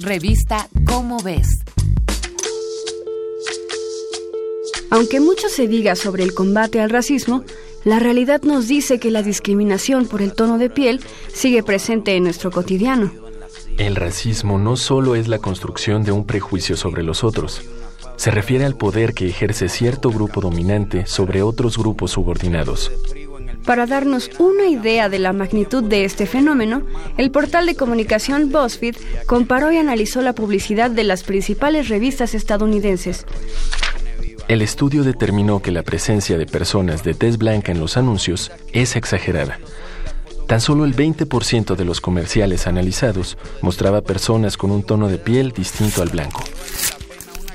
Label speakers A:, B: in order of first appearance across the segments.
A: Revista Cómo ves.
B: Aunque mucho se diga sobre el combate al racismo, la realidad nos dice que la discriminación por el tono de piel sigue presente en nuestro cotidiano.
C: El racismo no solo es la construcción de un prejuicio sobre los otros, se refiere al poder que ejerce cierto grupo dominante sobre otros grupos subordinados.
B: Para darnos una idea de la magnitud de este fenómeno, el portal de comunicación BuzzFeed comparó y analizó la publicidad de las principales revistas estadounidenses.
C: El estudio determinó que la presencia de personas de tez blanca en los anuncios es exagerada. Tan solo el 20% de los comerciales analizados mostraba personas con un tono de piel distinto al blanco.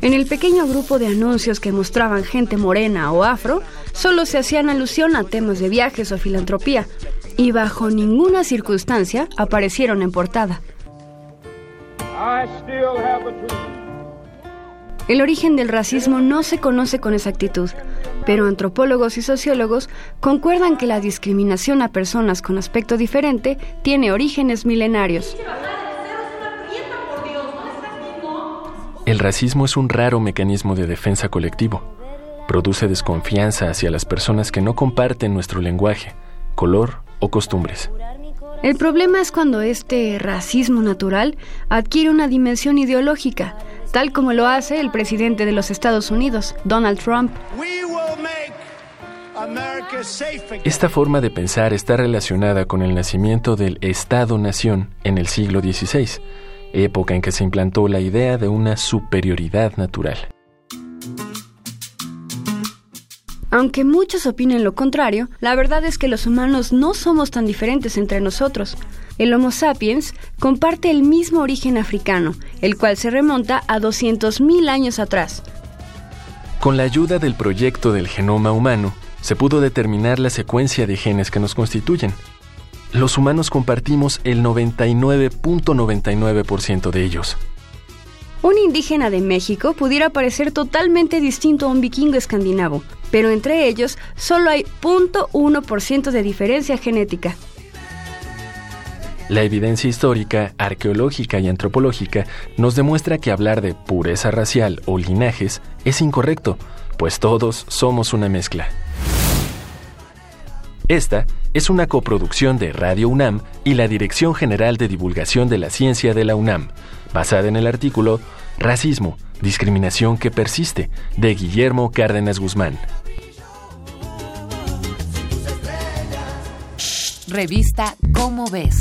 B: En el pequeño grupo de anuncios que mostraban gente morena o afro, solo se hacían alusión a temas de viajes o filantropía, y bajo ninguna circunstancia aparecieron en portada. El origen del racismo no se conoce con exactitud, pero antropólogos y sociólogos concuerdan que la discriminación a personas con aspecto diferente tiene orígenes milenarios.
C: El racismo es un raro mecanismo de defensa colectivo. Produce desconfianza hacia las personas que no comparten nuestro lenguaje, color o costumbres.
B: El problema es cuando este racismo natural adquiere una dimensión ideológica, tal como lo hace el presidente de los Estados Unidos, Donald Trump.
C: Esta forma de pensar está relacionada con el nacimiento del Estado-nación en el siglo XVI época en que se implantó la idea de una superioridad natural.
B: Aunque muchos opinen lo contrario, la verdad es que los humanos no somos tan diferentes entre nosotros. El Homo sapiens comparte el mismo origen africano, el cual se remonta a 200.000 años atrás.
C: Con la ayuda del proyecto del genoma humano, se pudo determinar la secuencia de genes que nos constituyen, los humanos compartimos el 99.99% de ellos.
B: Un indígena de México pudiera parecer totalmente distinto a un vikingo escandinavo, pero entre ellos solo hay 0.1% de diferencia genética.
C: La evidencia histórica, arqueológica y antropológica nos demuestra que hablar de pureza racial o linajes es incorrecto, pues todos somos una mezcla. Esta es una coproducción de Radio UNAM y la Dirección General de Divulgación de la Ciencia de la UNAM, basada en el artículo Racismo, discriminación que persiste, de Guillermo Cárdenas Guzmán.
A: Revista Cómo ves.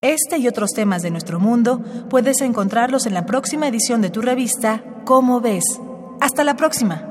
D: Este y otros temas de nuestro mundo puedes encontrarlos en la próxima edición de tu revista Cómo ves. Hasta la próxima.